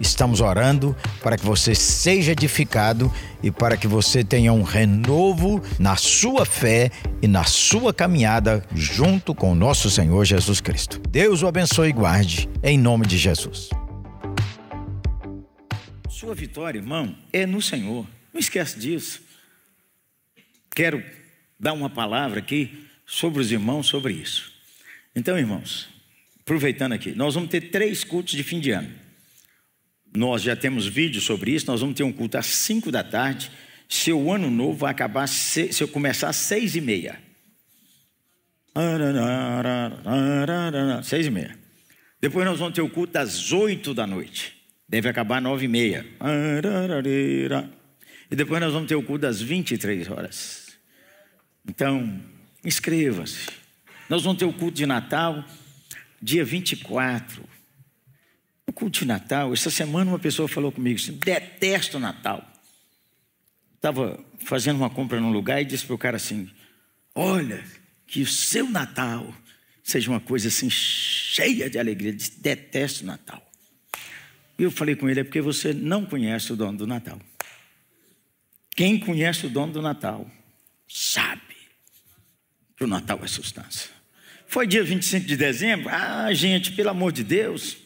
Estamos orando para que você seja edificado e para que você tenha um renovo na sua fé e na sua caminhada junto com o nosso Senhor Jesus Cristo. Deus o abençoe e guarde, em nome de Jesus. Sua vitória, irmão, é no Senhor. Não esquece disso. Quero dar uma palavra aqui sobre os irmãos sobre isso. Então, irmãos, aproveitando aqui, nós vamos ter três cultos de fim de ano. Nós já temos vídeo sobre isso, nós vamos ter um culto às 5 da tarde. Seu ano novo vai acabar se, se eu começar às seis e meia. Seis e meia. Depois nós vamos ter o culto às oito da noite. Deve acabar às nove e meia. E depois nós vamos ter o culto às 23 horas. Então, inscreva-se. Nós vamos ter o culto de Natal, dia 24. Culto de Natal, essa semana uma pessoa falou comigo assim: detesto Natal. Estava fazendo uma compra num lugar e disse para o cara assim: Olha, que o seu Natal seja uma coisa assim cheia de alegria. Disse: Detesto Natal. E eu falei com ele: É porque você não conhece o dono do Natal. Quem conhece o dono do Natal sabe que o Natal é substância. Foi dia 25 de dezembro? Ah, gente, pelo amor de Deus.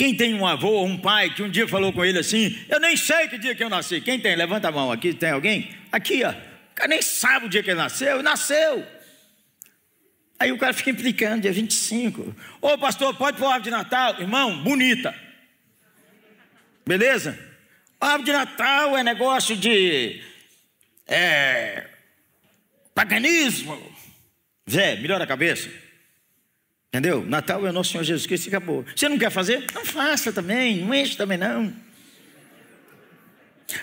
Quem tem um avô ou um pai que um dia falou com ele assim: Eu nem sei que dia que eu nasci. Quem tem? Levanta a mão aqui. Tem alguém? Aqui, ó. O cara nem sabe o dia que ele nasceu. Nasceu. Aí o cara fica implicando, dia 25. Ô pastor, pode pôr árvore de Natal? Irmão, bonita. Beleza? árvore de Natal é negócio de. É, Paganismo. Zé, melhora a cabeça. Entendeu? Natal é o nosso Senhor Jesus Cristo e acabou. Você não quer fazer? Não faça também, não enche também não.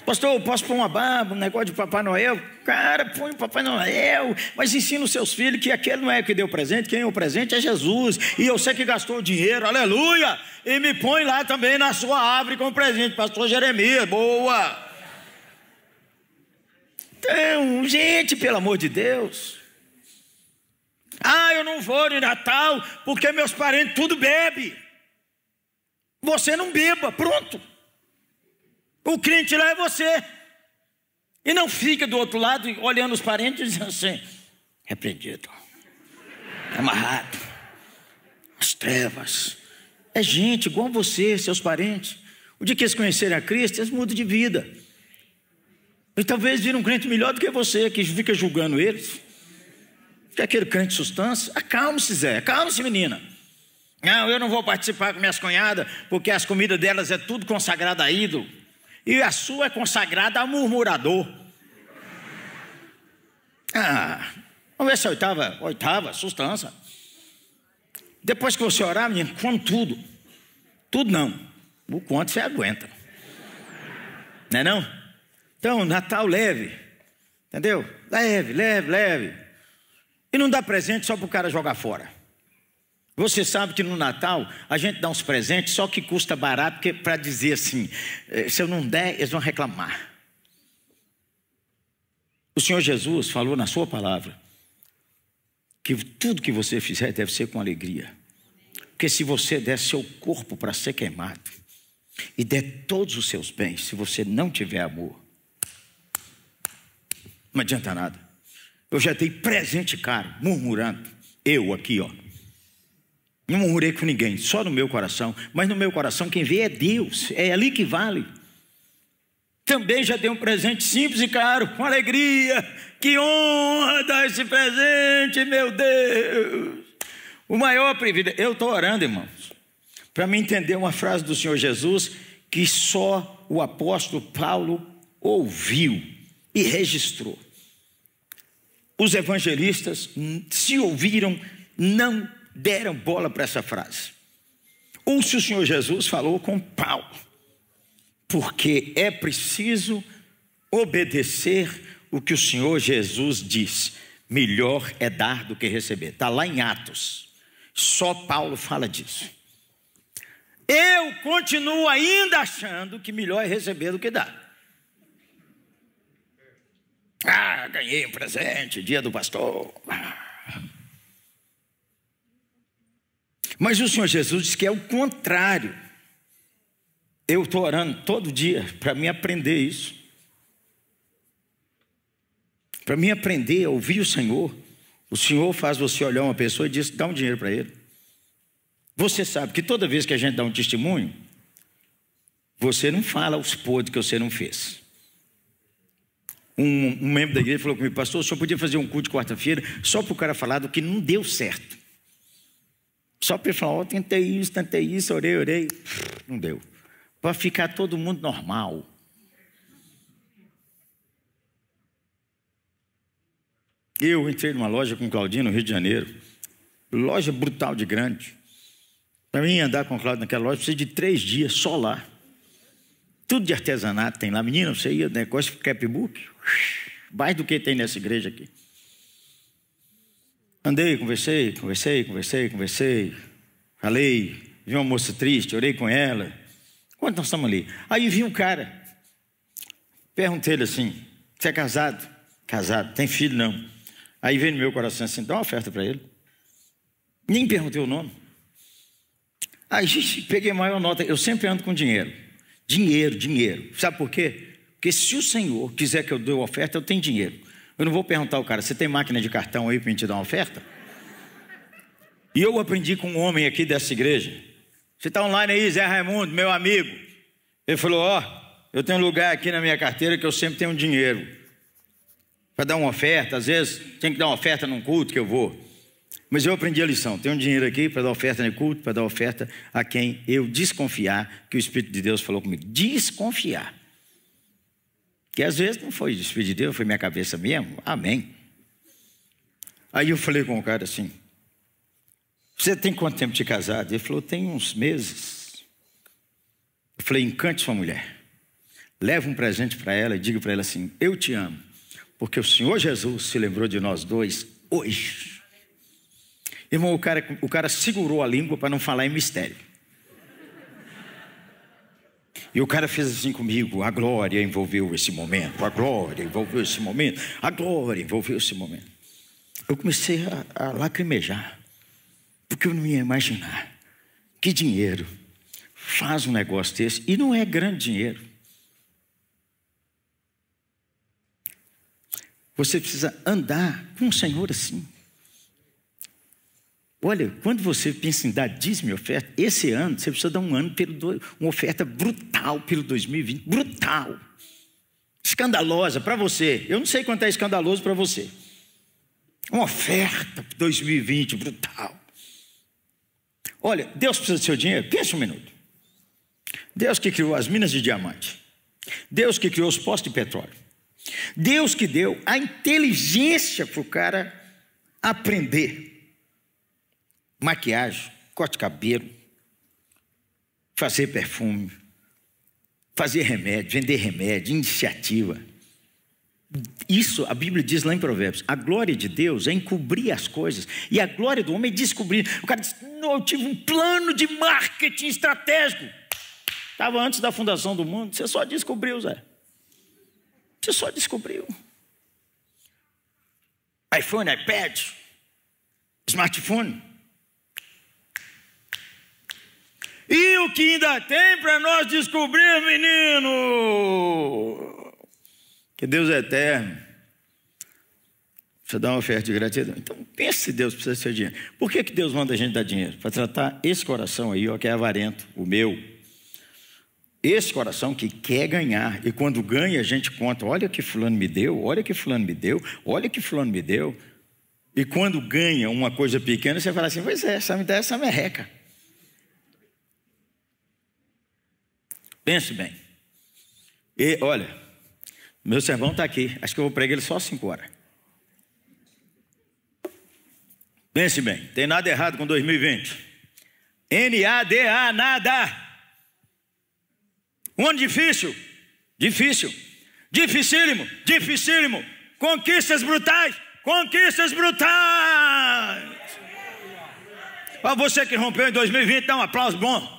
Pastor, posso pôr uma barba, um negócio de Papai Noel? Cara, põe o Papai Noel, mas ensina os seus filhos que aquele não é que deu presente, quem é o presente é Jesus. E eu sei que gastou dinheiro, aleluia! E me põe lá também na sua árvore com presente, Pastor Jeremias, boa! Então, gente, pelo amor de Deus. Ah, eu não vou de Natal porque meus parentes tudo bebe. Você não beba, pronto. O crente lá é você. E não fica do outro lado olhando os parentes e dizendo assim: repreendido, amarrado, as trevas. É gente igual você, seus parentes. O dia que eles conhecerem a Cristo, eles mudam de vida. E talvez vire um crente melhor do que você, que fica julgando eles. Que é aquele crente de substância. Acalme-se, Zé. Acalme-se, menina. Não, eu não vou participar com minhas cunhadas, porque as comidas delas é tudo consagrada a ídolo. E a sua é consagrada a murmurador. Ah, vamos ver se a oitava, oitava, substância. Depois que você orar, menino, come tudo. Tudo não. O quanto você aguenta. Não é não? Então, Natal leve, entendeu? Leve, leve, leve. E não dá presente só para o cara jogar fora. Você sabe que no Natal a gente dá uns presentes só que custa barato para dizer assim: eh, se eu não der, eles vão reclamar. O Senhor Jesus falou na Sua palavra que tudo que você fizer deve ser com alegria. Porque se você der seu corpo para ser queimado e der todos os seus bens, se você não tiver amor, não adianta nada. Eu já dei presente caro, murmurando. Eu aqui, ó. Não murmurei com ninguém, só no meu coração. Mas no meu coração quem vê é Deus, é ali que vale. Também já dei um presente simples e caro, com alegria. Que honra dar esse presente, meu Deus. O maior privilégio. Eu estou orando, irmãos, para me entender uma frase do Senhor Jesus que só o apóstolo Paulo ouviu e registrou os evangelistas, se ouviram, não deram bola para essa frase. Ou se o Senhor Jesus falou com Paulo, porque é preciso obedecer o que o Senhor Jesus diz. Melhor é dar do que receber. Está lá em Atos. Só Paulo fala disso. Eu continuo ainda achando que melhor é receber do que dar. Ah, ganhei um presente, dia do pastor. Mas o Senhor Jesus diz que é o contrário. Eu estou orando todo dia para me aprender isso. Para mim aprender a ouvir o Senhor. O Senhor faz você olhar uma pessoa e diz: dá um dinheiro para ele. Você sabe que toda vez que a gente dá um testemunho, você não fala os podres que você não fez. Um, um, membro da igreja falou comigo, pastor, senhor podia fazer um culto de quarta-feira só para o cara falar do que não deu certo. Só para ele falar, oh, tentei isso, tentei isso, orei, orei. Não deu. Para ficar todo mundo normal. Eu entrei numa loja com Claudinho no Rio de Janeiro. Loja brutal de grande. Para mim andar com o naquela loja, precisa de três dias só lá. Tudo de artesanato tem lá. Menina, você ia negócio de capbook? Mais do que tem nessa igreja aqui. Andei, conversei, conversei, conversei, conversei. Falei, vi uma moça triste, orei com ela. Quando nós estamos ali? Aí vi um cara. Perguntei ele assim: Você é casado? Casado, tem filho não. Aí veio no meu coração assim: dá uma oferta para ele. Nem perguntei o nome. Aí peguei a maior nota. Eu sempre ando com dinheiro. Dinheiro, dinheiro. Sabe por quê? Porque se o Senhor quiser que eu dê oferta, eu tenho dinheiro. Eu não vou perguntar ao cara: Você tem máquina de cartão aí para gente dar uma oferta? E eu aprendi com um homem aqui dessa igreja. Você está online aí, Zé Raimundo, meu amigo. Ele falou: Ó, oh, eu tenho um lugar aqui na minha carteira que eu sempre tenho dinheiro para dar uma oferta. Às vezes tem que dar uma oferta num culto que eu vou. Mas eu aprendi a lição. Tenho um dinheiro aqui para dar oferta no culto, para dar oferta a quem eu desconfiar que o Espírito de Deus falou comigo. Desconfiar. Que às vezes não foi o Espírito de Deus, foi minha cabeça mesmo. Amém. Aí eu falei com o cara assim: Você tem quanto tempo de casado? Ele falou: Tem uns meses. Eu falei: Encante sua mulher. Leva um presente para ela e diga para ela assim: Eu te amo porque o Senhor Jesus se lembrou de nós dois hoje. Irmão, o cara, o cara segurou a língua para não falar em mistério. E o cara fez assim comigo: a glória envolveu esse momento, a glória envolveu esse momento, a glória envolveu esse momento. Eu comecei a, a lacrimejar, porque eu não ia imaginar que dinheiro faz um negócio desse, e não é grande dinheiro. Você precisa andar com o Senhor assim. Olha, quando você pensa em dar dízimo e oferta, esse ano você precisa dar um ano pelo uma oferta brutal pelo 2020, brutal, escandalosa para você. Eu não sei quanto é escandaloso para você. Uma oferta 2020 brutal. Olha, Deus precisa do seu dinheiro. Pensa um minuto. Deus que criou as minas de diamante. Deus que criou os postos de petróleo. Deus que deu a inteligência para o cara aprender. Maquiagem, corte cabelo, fazer perfume, fazer remédio, vender remédio, iniciativa. Isso a Bíblia diz lá em Provérbios: a glória de Deus é encobrir as coisas, e a glória do homem é descobrir. O cara diz: Não, eu tive um plano de marketing estratégico. Estava antes da fundação do mundo, você só descobriu, Zé. Você só descobriu. iPhone, iPad, smartphone. E o que ainda tem para nós descobrir, menino? Que Deus é eterno. Você dá uma oferta de gratidão. Então, pense se Deus precisa ser dinheiro. Por que, que Deus manda a gente dar dinheiro? Para tratar esse coração aí, ó, que é avarento, o meu, esse coração que quer ganhar, e quando ganha, a gente conta: olha que Fulano me deu, olha que Fulano me deu, olha que Fulano me deu. E quando ganha uma coisa pequena, você fala assim: pois é, essa me dá essa merreca. Pense bem. E olha, meu sermão está aqui, acho que eu vou pregar ele só cinco horas. Pense bem, tem nada errado com 2020. N-A-D-A, nada. Um ano difícil, difícil, dificílimo, dificílimo. Conquistas brutais, conquistas brutais. Para você que rompeu em 2020, dá um aplauso bom.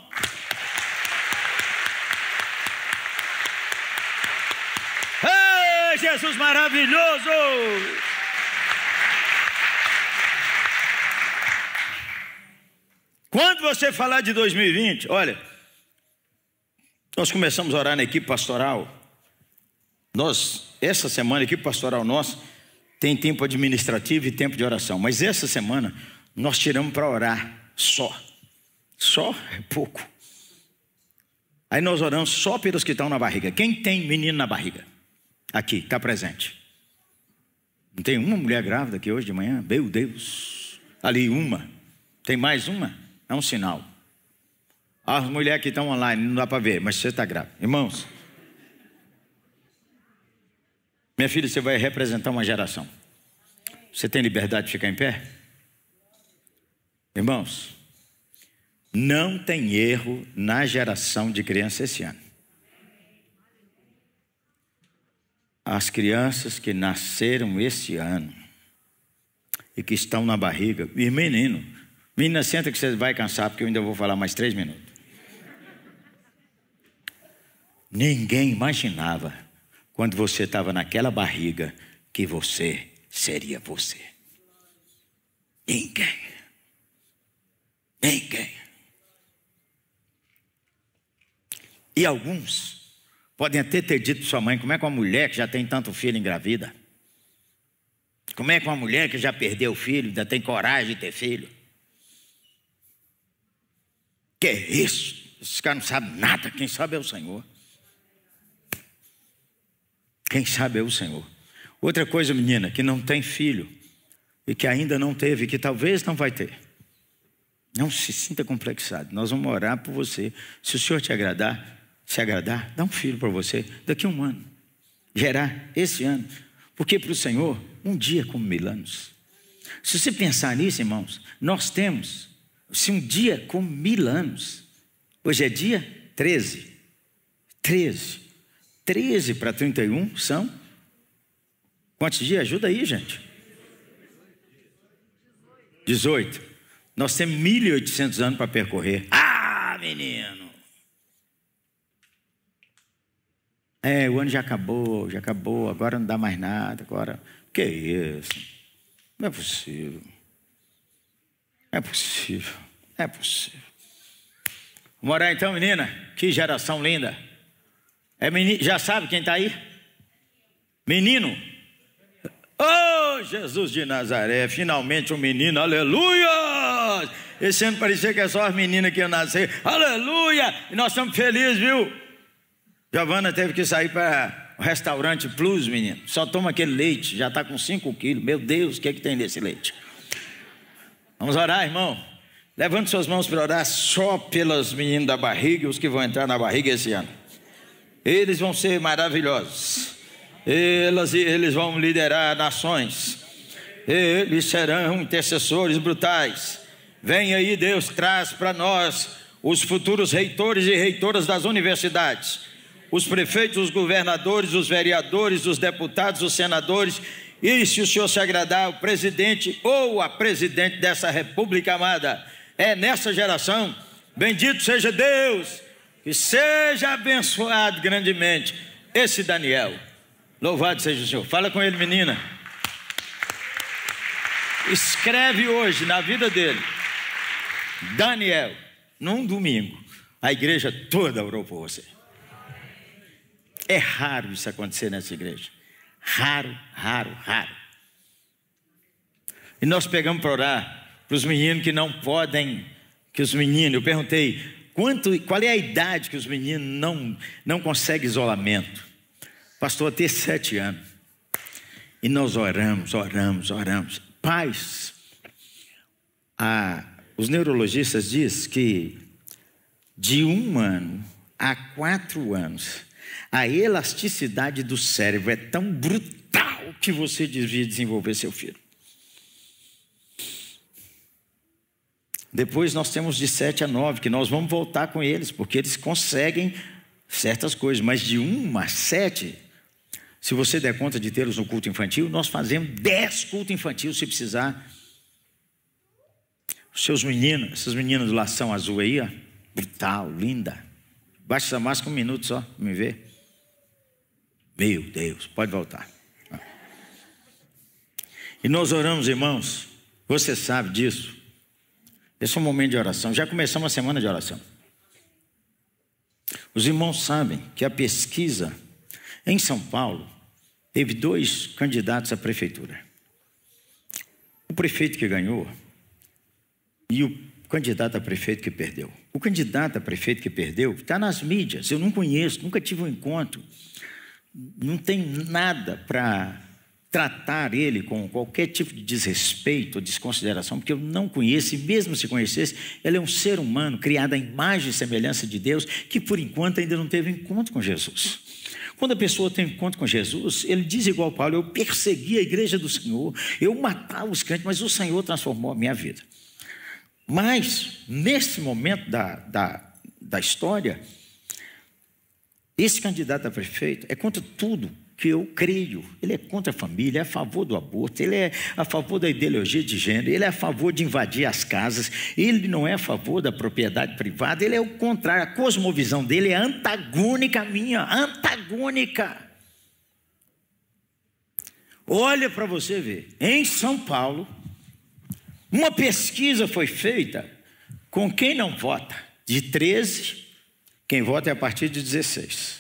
Jesus maravilhoso! Quando você falar de 2020, olha, nós começamos a orar na equipe pastoral. Nós, essa semana, a equipe pastoral nossa tem tempo administrativo e tempo de oração, mas essa semana nós tiramos para orar só. Só é pouco. Aí nós oramos só pelos que estão na barriga. Quem tem menino na barriga? Aqui, está presente. Não tem uma mulher grávida aqui hoje de manhã? Meu Deus. Ali, uma. Tem mais uma? É um sinal. As mulheres que estão online, não dá para ver, mas você está grávida. Irmãos, minha filha, você vai representar uma geração. Você tem liberdade de ficar em pé? Irmãos, não tem erro na geração de crianças esse ano. As crianças que nasceram esse ano e que estão na barriga, e menino, menina, senta que você vai cansar, porque eu ainda vou falar mais três minutos. Ninguém imaginava, quando você estava naquela barriga, que você seria você. Ninguém. Ninguém. E alguns podem até ter dito para sua mãe: como é que uma mulher que já tem tanto filho engravida? Como é que uma mulher que já perdeu filho ainda tem coragem de ter filho? Que é isso? Esses caras não sabem nada, quem sabe é o Senhor. Quem sabe é o Senhor. Outra coisa, menina, que não tem filho e que ainda não teve, que talvez não vai ter. Não se sinta complexado. Nós vamos orar por você. Se o Senhor te agradar, se agradar, dá um filho para você daqui a um ano. Gerar esse ano. Porque para o Senhor, um dia é como mil anos. Se você pensar nisso, irmãos, nós temos, se um dia é como mil anos, hoje é dia 13. 13. 13 para 31 são Quantos dias? Ajuda aí, gente. 18. Nós temos 1.800 anos para percorrer. Ah, menino! É, o ano já acabou, já acabou, agora não dá mais nada, agora. Que isso? Não é possível. É possível. É possível. Vamos orar então, menina? Que geração linda. É menino, já sabe quem está aí? Menino. Oh, Jesus de Nazaré, finalmente um menino, aleluia! Esse ano parecia que é só as meninas que iam nascer, aleluia! E nós estamos felizes, viu? Giovana teve que sair para o restaurante Plus, menino. Só toma aquele leite, já está com 5 quilos. Meu Deus, o que é que tem nesse leite? Vamos orar, irmão. Levante suas mãos para orar só pelos meninos da barriga e os que vão entrar na barriga esse ano. Eles vão ser maravilhosos. Elas, eles vão liderar nações. Eles serão intercessores brutais. Vem aí, Deus, traz para nós os futuros reitores e reitoras das universidades, os prefeitos, os governadores, os vereadores, os deputados, os senadores, e se o Senhor se agradar, o presidente ou a presidente dessa república amada, é nessa geração, bendito seja Deus, que seja abençoado grandemente esse Daniel. Louvado seja o Senhor. Fala com ele, menina. Escreve hoje na vida dele. Daniel, num domingo, a igreja toda orou por você. É raro isso acontecer nessa igreja. Raro, raro, raro. E nós pegamos para orar para os meninos que não podem, que os meninos, eu perguntei, quanto, qual é a idade que os meninos não, não conseguem isolamento? Pastor, até sete anos. E nós oramos, oramos, oramos. Pais, a, os neurologistas dizem que de um ano a quatro anos, a elasticidade do cérebro é tão brutal que você devia desenvolver seu filho. Depois nós temos de sete a nove, que nós vamos voltar com eles, porque eles conseguem certas coisas, mas de um a sete se você der conta de tê-los no culto infantil, nós fazemos dez cultos infantis se precisar. Seus meninos, essas meninas do lação azul aí, ó, brutal, linda. Baixa essa máscara um minuto só, me ver. Meu Deus, pode voltar. E nós oramos, irmãos, você sabe disso. Esse é um momento de oração. Já começamos a semana de oração. Os irmãos sabem que a pesquisa em São Paulo teve dois candidatos à prefeitura. O prefeito que ganhou e o candidato a prefeito que perdeu. O candidato a prefeito que perdeu está nas mídias. Eu não conheço, nunca tive um encontro. Não tem nada para tratar ele com qualquer tipo de desrespeito ou desconsideração, porque eu não conheço, e mesmo se conhecesse, ele é um ser humano criado à imagem e semelhança de Deus, que por enquanto ainda não teve encontro com Jesus. Quando a pessoa tem encontro com Jesus, ele diz igual Paulo: Eu persegui a igreja do Senhor, eu matava os crentes, mas o Senhor transformou a minha vida. Mas, nesse momento da, da, da história, esse candidato a prefeito é contra tudo que eu creio. Ele é contra a família, é a favor do aborto, ele é a favor da ideologia de gênero, ele é a favor de invadir as casas, ele não é a favor da propriedade privada, ele é o contrário. A cosmovisão dele é antagônica à minha, antagônica. Olha para você ver, em São Paulo, uma pesquisa foi feita com quem não vota, de 13, quem vota é a partir de 16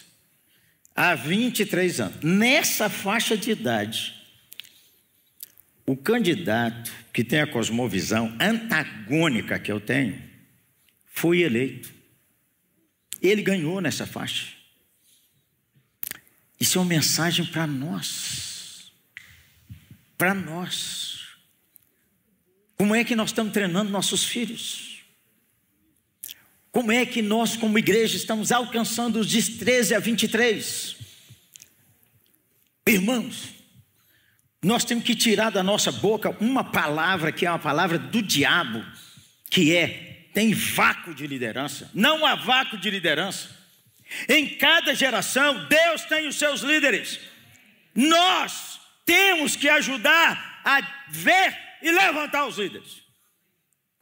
há 23 anos. Nessa faixa de idade, o candidato que tem a cosmovisão antagônica que eu tenho foi eleito. Ele ganhou nessa faixa. Isso é uma mensagem para nós. Para nós. Como é que nós estamos treinando nossos filhos? Como é que nós, como igreja, estamos alcançando os de 13 a 23? Irmãos, nós temos que tirar da nossa boca uma palavra que é uma palavra do diabo, que é: tem vácuo de liderança. Não há vácuo de liderança. Em cada geração, Deus tem os seus líderes. Nós temos que ajudar a ver e levantar os líderes.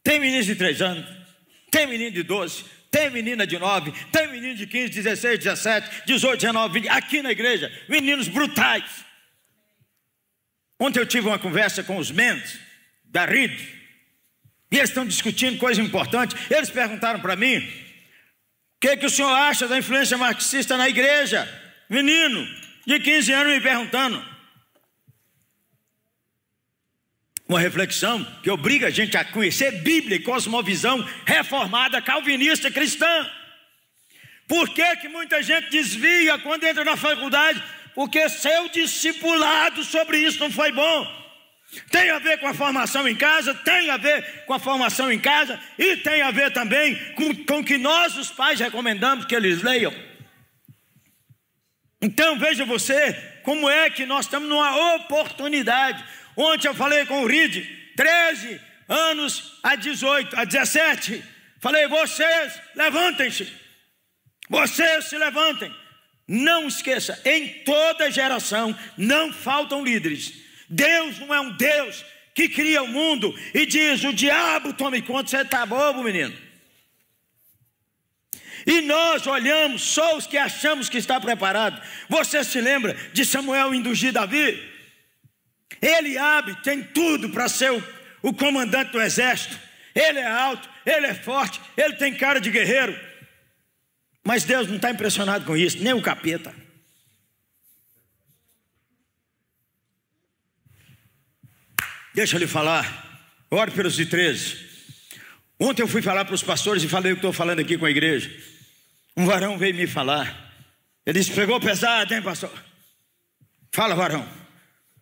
Tem meninos de três anos, tem menino de 12, tem menina de 9, tem menino de 15, 16, 17, 18, 19, 20, aqui na igreja, meninos brutais. Ontem eu tive uma conversa com os mentes da RID, e eles estão discutindo coisa importante. Eles perguntaram para mim: o que, que o senhor acha da influência marxista na igreja? Menino de 15 anos me perguntando. Uma reflexão que obriga a gente a conhecer Bíblia e cosmovisão reformada, calvinista, cristã. Por que, que muita gente desvia quando entra na faculdade? Porque seu discipulado sobre isso não foi bom. Tem a ver com a formação em casa, tem a ver com a formação em casa e tem a ver também com o que nós, os pais, recomendamos que eles leiam. Então veja você como é que nós estamos numa oportunidade. Ontem eu falei com o Ride, 13 anos a 18, a 17. Falei, vocês levantem-se. Vocês se levantem. Não esqueça, em toda geração não faltam líderes. Deus não é um Deus que cria o mundo e diz: o diabo tome conta, você está bobo, menino. E nós olhamos só os que achamos que está preparado. Você se lembra de Samuel induzir Davi? Eliabe tem tudo para ser o, o comandante do exército. Ele é alto, ele é forte, ele tem cara de guerreiro. Mas Deus não está impressionado com isso, nem o capeta. Deixa eu lhe falar, ore pelos de 13. Ontem eu fui falar para os pastores e falei o que estou falando aqui com a igreja. Um varão veio me falar. Ele disse: pegou pesado, hein, pastor? Fala, varão.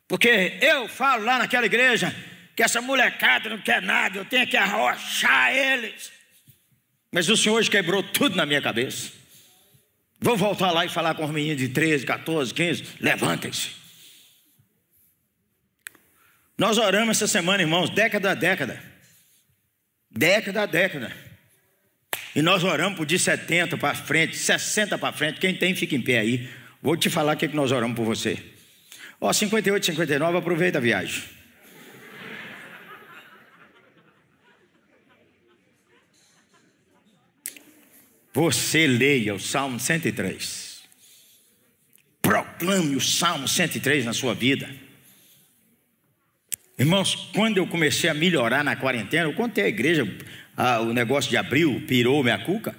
Porque eu falo lá naquela igreja que essa molecada não quer nada, eu tenho que arrochar eles. Mas o Senhor quebrou tudo na minha cabeça. Vou voltar lá e falar com os meninos de 13, 14, 15. Levantem-se. Nós oramos essa semana, irmãos, década a década. Década a década. E nós oramos por de 70 para frente, 60 para frente. Quem tem, fica em pé aí. Vou te falar o que nós oramos por você. Ó, 58, 59, aproveita a viagem. Você leia o Salmo 103. Proclame o Salmo 103 na sua vida. Irmãos, quando eu comecei a melhorar na quarentena, eu contei à igreja ah, o negócio de abril, pirou minha cuca.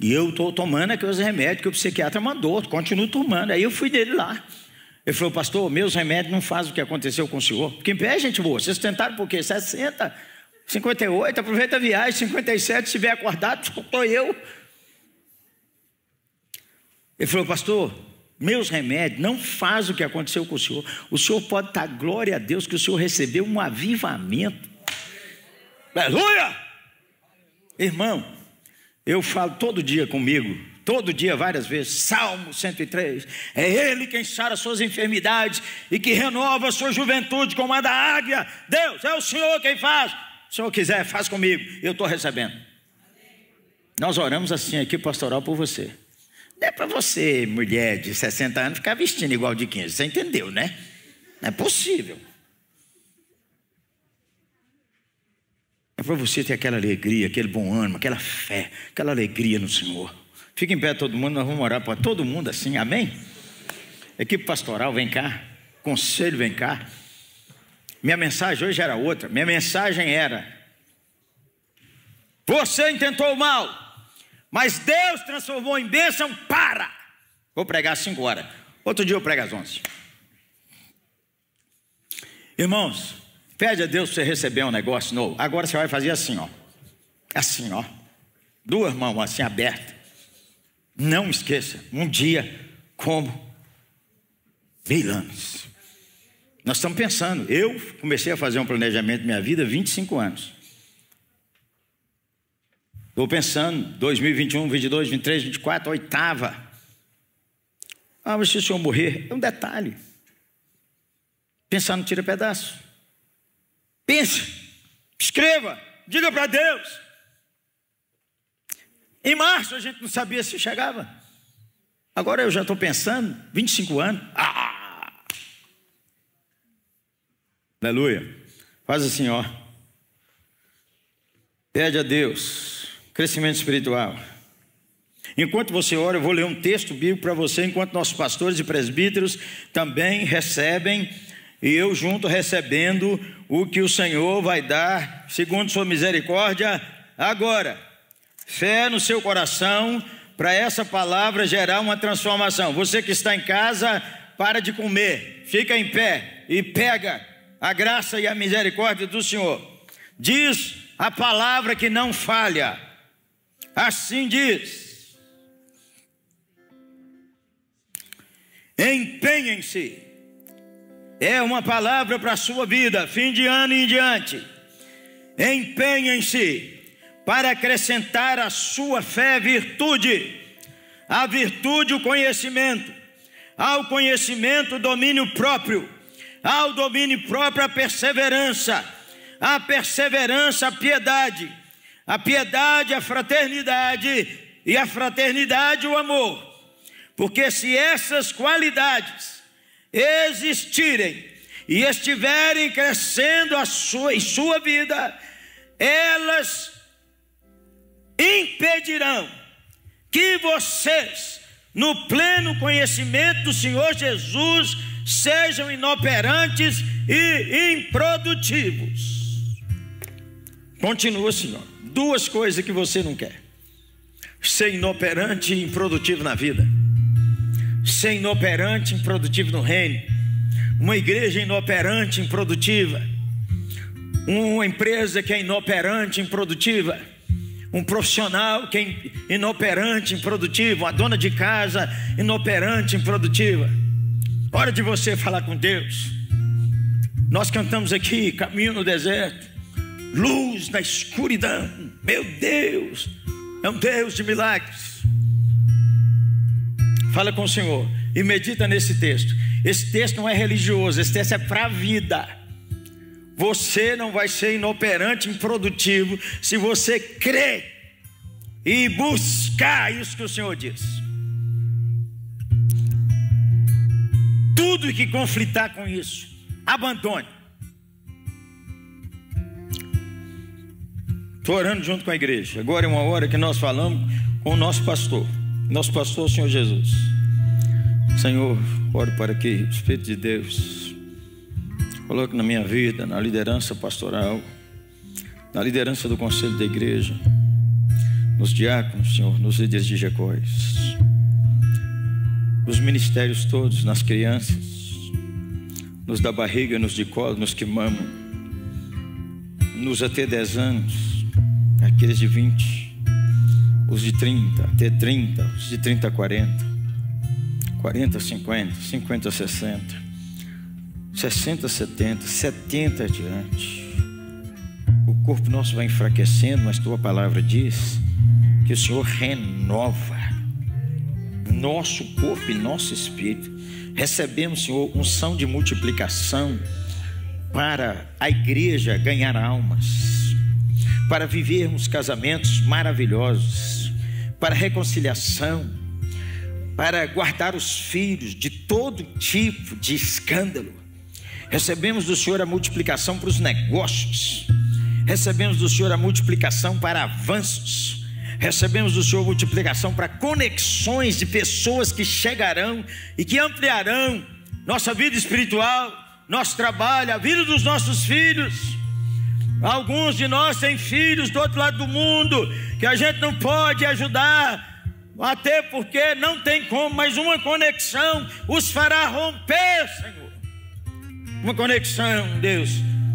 E eu estou tomando é aqueles remédios que o psiquiatra mandou, continuo tomando. Aí eu fui dele lá. Ele falou, pastor, meus remédios não fazem o que aconteceu com o senhor. Porque em pé, gente boa, vocês tentaram por quê? 60, 58, aproveita a viagem, 57, se estiver acordado, estou eu. Ele falou, pastor, meus remédios não fazem o que aconteceu com o senhor. O senhor pode estar, glória a Deus, que o senhor recebeu um avivamento. Aleluia! Irmão, eu falo todo dia comigo, todo dia, várias vezes, Salmo 103. É Ele quem sara suas enfermidades e que renova a sua juventude como a da águia. Deus, é o Senhor quem faz. Se o Senhor quiser, faz comigo. Eu estou recebendo. Nós oramos assim aqui, pastoral, por você. Não é para você, mulher de 60 anos, ficar vestindo igual de 15. Você entendeu, né? Não é possível. É para você ter aquela alegria, aquele bom ânimo, aquela fé, aquela alegria no Senhor. Fica em pé todo mundo, nós vamos orar para todo mundo assim, amém? Equipe pastoral, vem cá. Conselho, vem cá. Minha mensagem hoje era outra. Minha mensagem era: Você intentou o mal, mas Deus transformou em bênção para. Vou pregar às 5 horas. Outro dia eu prego às 11. Irmãos, pede a Deus para você receber um negócio novo. Agora você vai fazer assim, ó. Assim, ó. Duas mãos assim abertas. Não esqueça, um dia como mil anos. Nós estamos pensando, eu comecei a fazer um planejamento da minha vida há 25 anos. Estou pensando, 2021, 22, 23, 24, oitava. Ah, mas se o senhor morrer, é um detalhe. Pensar não tira pedaço. Pense, escreva, diga para Deus. Em março a gente não sabia se chegava. Agora eu já estou pensando, 25 anos. Ah! Aleluia. Faz assim, ó. Pede a Deus Crescimento espiritual. Enquanto você ora, eu vou ler um texto bíblico para você, enquanto nossos pastores e presbíteros também recebem, e eu junto recebendo o que o Senhor vai dar, segundo Sua misericórdia, agora. Fé no seu coração, para essa palavra gerar uma transformação. Você que está em casa, para de comer, fica em pé e pega a graça e a misericórdia do Senhor. Diz a palavra que não falha. Assim diz: empenhem-se. É uma palavra para a sua vida, fim de ano e em diante. Empenhem-se para acrescentar à sua fé virtude, a virtude o conhecimento, ao conhecimento o domínio próprio, ao domínio próprio a perseverança, a perseverança a piedade. A piedade, a fraternidade. E a fraternidade, o amor. Porque se essas qualidades existirem e estiverem crescendo a sua, em sua vida, elas impedirão que vocês, no pleno conhecimento do Senhor Jesus, sejam inoperantes e improdutivos. Continua, Senhor. Duas coisas que você não quer: ser inoperante e improdutivo na vida, ser inoperante e improdutivo no reino, uma igreja inoperante e improdutiva, uma empresa que é inoperante e improdutiva, um profissional que é inoperante improdutivo, uma dona de casa inoperante improdutiva. Hora de você falar com Deus. Nós cantamos aqui, caminho no deserto luz na escuridão. Meu Deus, é um Deus de milagres. Fala com o Senhor e medita nesse texto. Esse texto não é religioso, esse texto é para a vida. Você não vai ser inoperante, improdutivo, se você crer e buscar isso que o Senhor diz. Tudo que conflitar com isso, abandone. Estou orando junto com a igreja. Agora é uma hora que nós falamos com o nosso pastor, nosso pastor, o Senhor Jesus. Senhor, oro para que o Espírito de Deus coloque na minha vida, na liderança pastoral, na liderança do conselho da igreja, nos diáconos, Senhor, nos líderes de Jecóis, nos ministérios todos, nas crianças, nos da barriga, nos de colo, nos que mamam, nos até 10 anos, aqueles de 20, os de 30, até 30, os de 30 a 40, 40 a 50, 50 a 60, 60 a 70, 70 adiante. O corpo nosso vai enfraquecendo, mas tua palavra diz que o Senhor renova nosso corpo e nosso espírito. Recebemos, Senhor, unção de multiplicação para a igreja ganhar almas, para vivermos casamentos maravilhosos, para reconciliação, para guardar os filhos de todo tipo de escândalo. Recebemos do Senhor a multiplicação para os negócios, recebemos do Senhor a multiplicação para avanços, recebemos do Senhor multiplicação para conexões de pessoas que chegarão e que ampliarão nossa vida espiritual, nosso trabalho, a vida dos nossos filhos. Alguns de nós têm filhos do outro lado do mundo que a gente não pode ajudar, até porque não tem como, mas uma conexão os fará romper, Senhor. Uma conexão, Deus,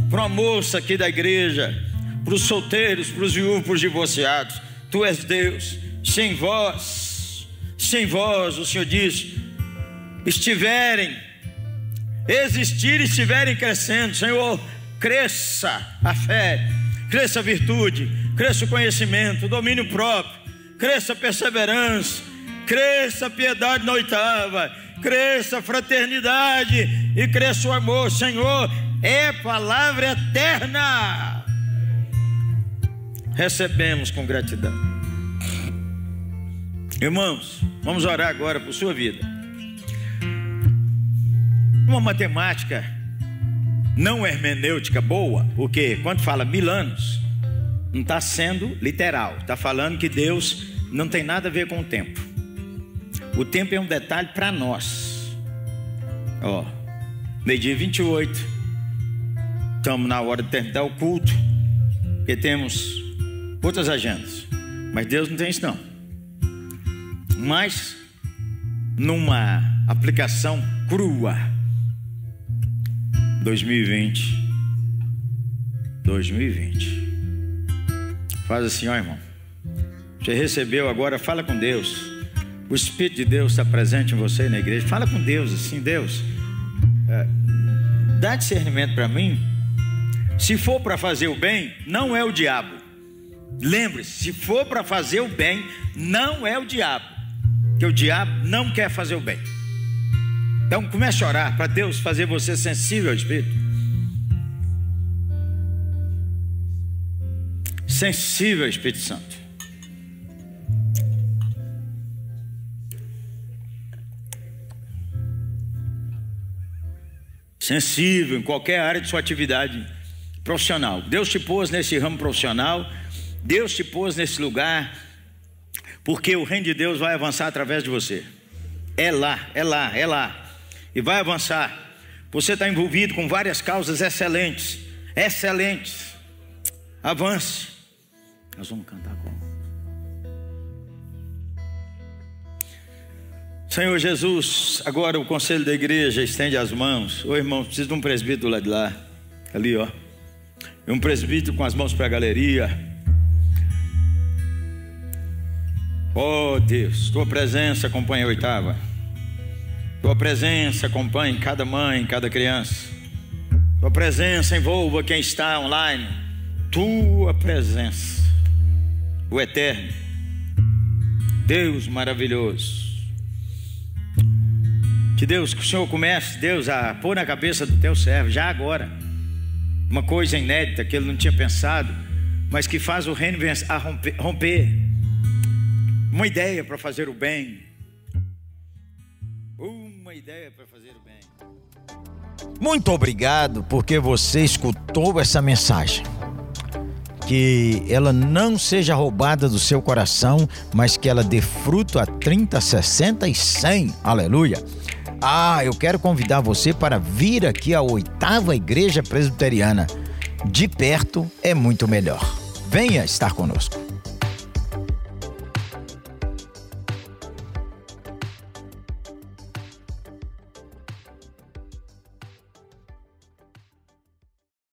para uma moça aqui da igreja, para os solteiros, para os viúvos, para os divorciados. Tu és Deus, sem vós, sem vós, o Senhor diz, estiverem, existir e estiverem crescendo, Senhor, cresça a fé, cresça a virtude, cresça o conhecimento, o domínio próprio, cresça a perseverança, cresça a piedade na oitava, cresça a fraternidade e cresça o amor, Senhor, é palavra eterna recebemos com gratidão. Irmãos, vamos orar agora por sua vida. Uma matemática não hermenêutica boa, porque quando fala mil anos, não está sendo literal, está falando que Deus não tem nada a ver com o tempo. O tempo é um detalhe para nós. Ó, meio-dia 28, estamos na hora de terminar o culto, porque temos outras agendas. Mas Deus não tem isso não. Mas numa aplicação crua 2020 2020 Faz assim, ó irmão. Você recebeu agora, fala com Deus. O Espírito de Deus está presente em você na igreja. Fala com Deus assim, Deus. É, dá discernimento para mim. Se for para fazer o bem, não é o diabo. Lembre-se, se for para fazer o bem, não é o diabo, que o diabo não quer fazer o bem. Então comece a orar para Deus fazer você sensível ao Espírito. Sensível ao Espírito Santo. Sensível em qualquer área de sua atividade profissional. Deus te pôs nesse ramo profissional Deus te pôs nesse lugar, porque o reino de Deus vai avançar através de você. É lá, é lá, é lá. E vai avançar. Você está envolvido com várias causas excelentes, excelentes. Avance. Nós vamos cantar como? Senhor Jesus, agora o conselho da igreja estende as mãos. Ô irmão, preciso de um presbítero lá de lá. Ali, ó. E um presbítero com as mãos para a galeria. Oh Deus, tua presença acompanha a oitava. Tua presença acompanha cada mãe, cada criança. Tua presença envolva quem está online. Tua presença, o eterno, Deus maravilhoso. Que Deus, que o Senhor comece, Deus, a pôr na cabeça do teu servo, já agora, uma coisa inédita que ele não tinha pensado, mas que faz o reino a romper, romper uma ideia para fazer o bem. Uma ideia para fazer o bem. Muito obrigado porque você escutou essa mensagem. que ela não seja roubada do seu coração, mas que ela dê fruto a 30, 60 e 100. Aleluia. Ah, eu quero convidar você para vir aqui à oitava igreja presbiteriana. De perto é muito melhor. Venha estar conosco.